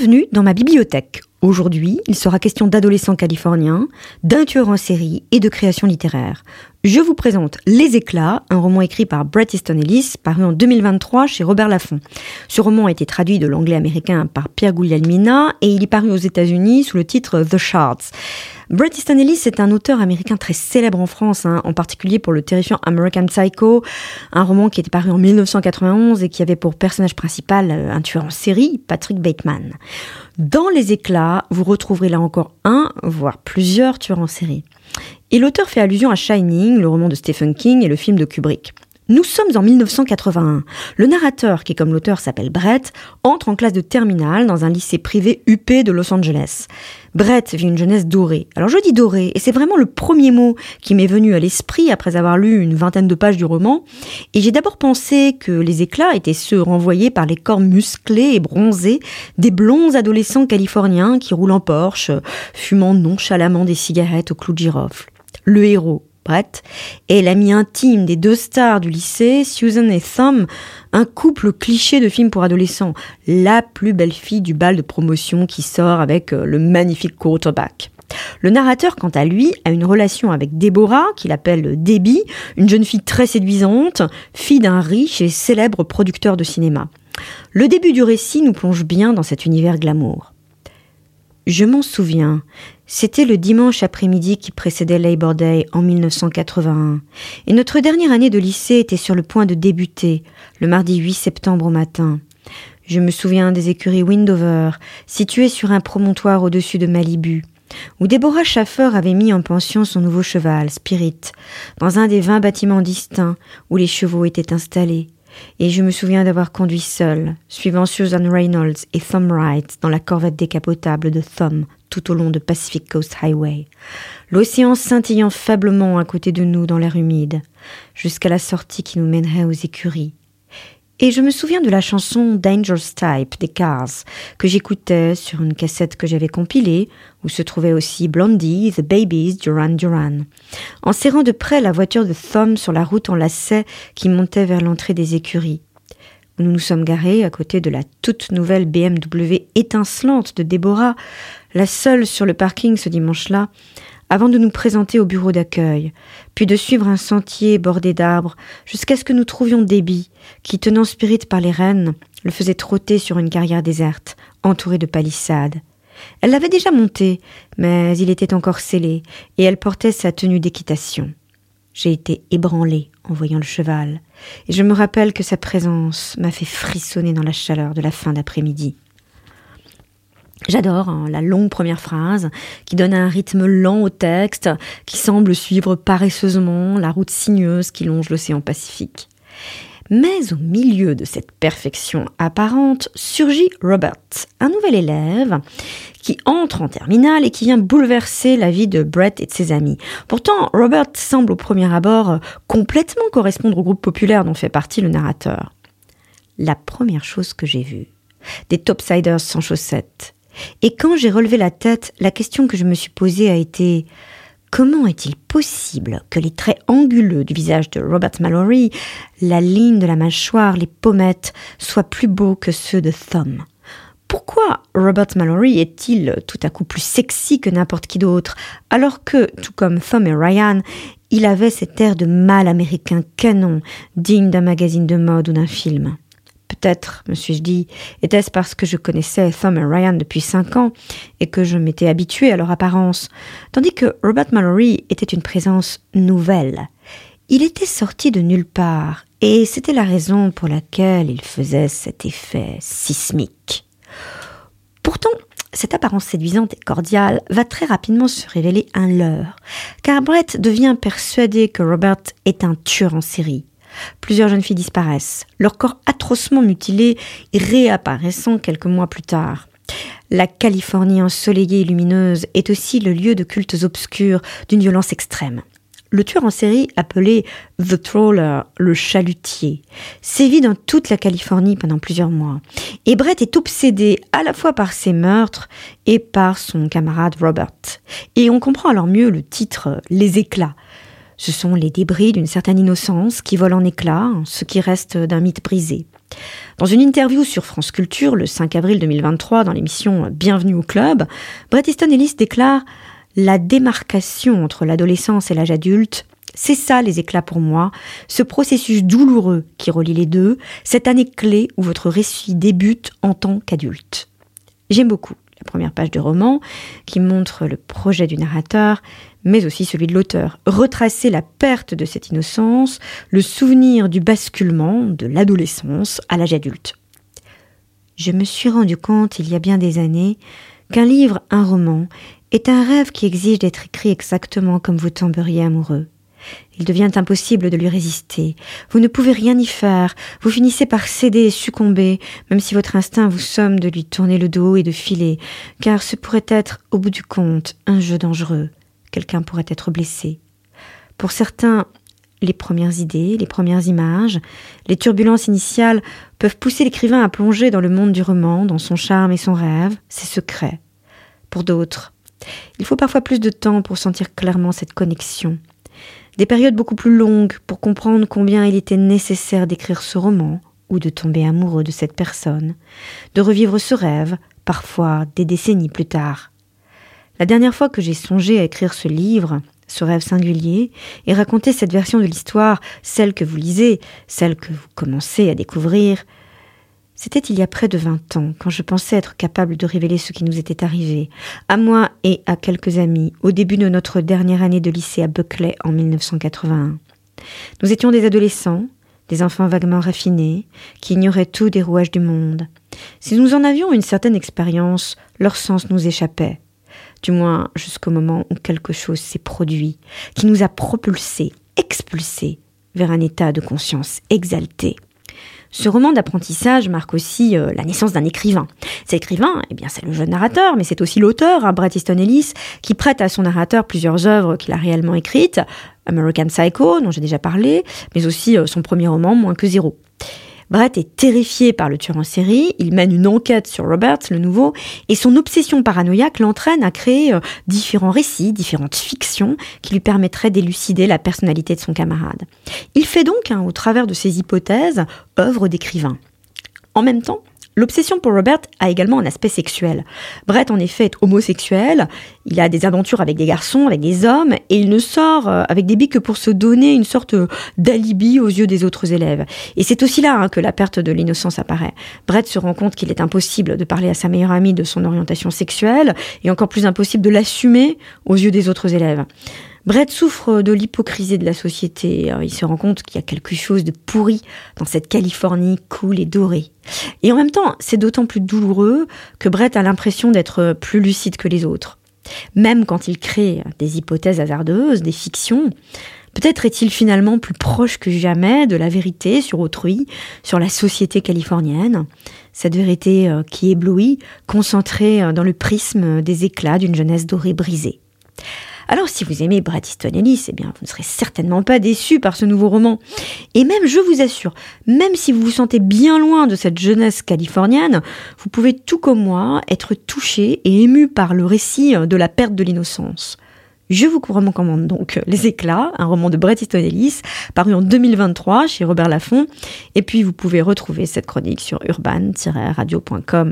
Bienvenue dans ma bibliothèque. Aujourd'hui, il sera question d'adolescents californiens, d'un tueur en série et de création littéraire. Je vous présente Les Éclats, un roman écrit par Bret Easton Ellis, paru en 2023 chez Robert Laffont. Ce roman a été traduit de l'anglais américain par Pierre Guglielmina et il est paru aux États-Unis sous le titre The Shards. Bret Easton Ellis est un auteur américain très célèbre en France, hein, en particulier pour le terrifiant American Psycho, un roman qui était paru en 1991 et qui avait pour personnage principal euh, un tueur en série, Patrick Bateman. Dans Les Éclats, vous retrouverez là encore un, voire plusieurs tueurs en série. Et l'auteur fait allusion à Shining, le roman de Stephen King et le film de Kubrick. Nous sommes en 1981. Le narrateur, qui comme l'auteur s'appelle Brett, entre en classe de terminale dans un lycée privé UP de Los Angeles. Brett vit une jeunesse dorée. Alors je dis dorée, et c'est vraiment le premier mot qui m'est venu à l'esprit après avoir lu une vingtaine de pages du roman. Et j'ai d'abord pensé que les éclats étaient ceux renvoyés par les corps musclés et bronzés des blonds adolescents californiens qui roulent en Porsche, fumant nonchalamment des cigarettes au clou de girofle. Le héros, Brett, est l'ami intime des deux stars du lycée, Susan et Thom, un couple cliché de film pour adolescents, la plus belle fille du bal de promotion qui sort avec euh, le magnifique quarterback. Le narrateur, quant à lui, a une relation avec Deborah, qu'il appelle Debbie, une jeune fille très séduisante, fille d'un riche et célèbre producteur de cinéma. Le début du récit nous plonge bien dans cet univers glamour. Je m'en souviens, c'était le dimanche après-midi qui précédait Labor Day en 1981, et notre dernière année de lycée était sur le point de débuter, le mardi 8 septembre au matin. Je me souviens des écuries Windover, situées sur un promontoire au-dessus de Malibu, où Deborah Schaffer avait mis en pension son nouveau cheval, Spirit, dans un des vingt bâtiments distincts où les chevaux étaient installés. Et je me souviens d'avoir conduit seul, suivant Susan Reynolds et Thom Wright dans la corvette décapotable de Thom tout au long de Pacific Coast Highway, l'océan scintillant faiblement à côté de nous dans l'air humide, jusqu'à la sortie qui nous mènerait aux écuries. Et je me souviens de la chanson Dangerous Type des Cars, que j'écoutais sur une cassette que j'avais compilée, où se trouvait aussi Blondie, The Babies, Duran Duran. En serrant de près la voiture de Thom sur la route en lacet qui montait vers l'entrée des écuries. Nous nous sommes garés à côté de la toute nouvelle BMW étincelante de Déborah, la seule sur le parking ce dimanche-là, avant de nous présenter au bureau d'accueil, puis de suivre un sentier bordé d'arbres jusqu'à ce que nous trouvions Déby, qui, tenant Spirit par les rênes, le faisait trotter sur une carrière déserte, entourée de palissades. Elle l'avait déjà monté, mais il était encore scellé, et elle portait sa tenue d'équitation. J'ai été ébranlé en voyant le cheval, et je me rappelle que sa présence m'a fait frissonner dans la chaleur de la fin d'après-midi. J'adore hein, la longue première phrase qui donne un rythme lent au texte, qui semble suivre paresseusement la route sinueuse qui longe l'océan Pacifique. Mais au milieu de cette perfection apparente surgit Robert, un nouvel élève qui entre en terminale et qui vient bouleverser la vie de Brett et de ses amis. Pourtant, Robert semble au premier abord complètement correspondre au groupe populaire dont fait partie le narrateur. La première chose que j'ai vue, des topsiders sans chaussettes, et quand j'ai relevé la tête, la question que je me suis posée a été Comment est-il possible que les traits anguleux du visage de Robert Mallory, la ligne de la mâchoire, les pommettes, soient plus beaux que ceux de Thom Pourquoi Robert Mallory est-il tout à coup plus sexy que n'importe qui d'autre, alors que, tout comme Thom et Ryan, il avait cet air de mâle américain canon, digne d'un magazine de mode ou d'un film? Peut-être, me suis-je dit, était-ce parce que je connaissais Thom et Ryan depuis cinq ans et que je m'étais habitué à leur apparence, tandis que Robert Mallory était une présence nouvelle. Il était sorti de nulle part, et c'était la raison pour laquelle il faisait cet effet sismique. Pourtant, cette apparence séduisante et cordiale va très rapidement se révéler un leurre, car Brett devient persuadé que Robert est un tueur en série. Plusieurs jeunes filles disparaissent, leur corps atrocement mutilé réapparaissant quelques mois plus tard. La Californie ensoleillée et lumineuse est aussi le lieu de cultes obscurs d'une violence extrême. Le tueur en série, appelé The Troller, le chalutier, sévit dans toute la Californie pendant plusieurs mois. Et Brett est obsédé à la fois par ses meurtres et par son camarade Robert. Et on comprend alors mieux le titre Les éclats, ce sont les débris d'une certaine innocence qui volent en éclats, ce qui reste d'un mythe brisé. Dans une interview sur France Culture le 5 avril 2023 dans l'émission Bienvenue au club, Bret Easton Ellis déclare La démarcation entre l'adolescence et l'âge adulte c'est ça les éclats pour moi, ce processus douloureux qui relie les deux, cette année clé où votre récit débute en tant qu'adulte. J'aime beaucoup la première page du roman qui montre le projet du narrateur, mais aussi celui de l'auteur. Retracer la perte de cette innocence, le souvenir du basculement de l'adolescence à l'âge adulte. Je me suis rendu compte il y a bien des années qu'un livre, un roman, est un rêve qui exige d'être écrit exactement comme vous tomberiez amoureux. Il devient impossible de lui résister. Vous ne pouvez rien y faire. Vous finissez par céder et succomber, même si votre instinct vous somme de lui tourner le dos et de filer, car ce pourrait être, au bout du compte, un jeu dangereux. Quelqu'un pourrait être blessé. Pour certains, les premières idées, les premières images, les turbulences initiales peuvent pousser l'écrivain à plonger dans le monde du roman, dans son charme et son rêve, ses secrets. Pour d'autres, il faut parfois plus de temps pour sentir clairement cette connexion, des périodes beaucoup plus longues pour comprendre combien il était nécessaire d'écrire ce roman ou de tomber amoureux de cette personne, de revivre ce rêve, parfois des décennies plus tard. La dernière fois que j'ai songé à écrire ce livre, ce rêve singulier, et raconter cette version de l'histoire, celle que vous lisez, celle que vous commencez à découvrir, c'était il y a près de vingt ans, quand je pensais être capable de révéler ce qui nous était arrivé, à moi et à quelques amis, au début de notre dernière année de lycée à Buckley en 1981. Nous étions des adolescents, des enfants vaguement raffinés, qui ignoraient tout des rouages du monde. Si nous en avions une certaine expérience, leur sens nous échappait, du moins jusqu'au moment où quelque chose s'est produit, qui nous a propulsés, expulsés vers un état de conscience exalté. Ce roman d'apprentissage marque aussi euh, la naissance d'un écrivain. Cet écrivain, eh bien, c'est le jeune narrateur, mais c'est aussi l'auteur, hein, Bret Easton Ellis, qui prête à son narrateur plusieurs œuvres qu'il a réellement écrites, American Psycho, dont j'ai déjà parlé, mais aussi euh, son premier roman, Moins que zéro. Brett est terrifié par le tueur en série, il mène une enquête sur Roberts, le nouveau, et son obsession paranoïaque l'entraîne à créer euh, différents récits, différentes fictions qui lui permettraient d'élucider la personnalité de son camarade. Il fait donc, hein, au travers de ses hypothèses, œuvre d'écrivain. En même temps, L'obsession pour Robert a également un aspect sexuel. Brett, en effet, est homosexuel, il a des aventures avec des garçons, avec des hommes, et il ne sort euh, avec des billes que pour se donner une sorte d'alibi aux yeux des autres élèves. Et c'est aussi là hein, que la perte de l'innocence apparaît. Brett se rend compte qu'il est impossible de parler à sa meilleure amie de son orientation sexuelle, et encore plus impossible de l'assumer aux yeux des autres élèves. Brett souffre de l'hypocrisie de la société. Il se rend compte qu'il y a quelque chose de pourri dans cette Californie cool et dorée. Et en même temps, c'est d'autant plus douloureux que Brett a l'impression d'être plus lucide que les autres. Même quand il crée des hypothèses hasardeuses, des fictions, peut-être est-il finalement plus proche que jamais de la vérité sur autrui, sur la société californienne. Cette vérité euh, qui éblouit, concentrée euh, dans le prisme des éclats d'une jeunesse dorée brisée. Alors si vous aimez Bret Easton Ellis, eh bien vous ne serez certainement pas déçu par ce nouveau roman. Et même, je vous assure, même si vous vous sentez bien loin de cette jeunesse californienne, vous pouvez tout comme moi être touché et ému par le récit de la perte de l'innocence. Je vous recommande donc Les Éclats, un roman de Bret Easton Ellis, paru en 2023 chez Robert Laffont. Et puis vous pouvez retrouver cette chronique sur urban-radio.com.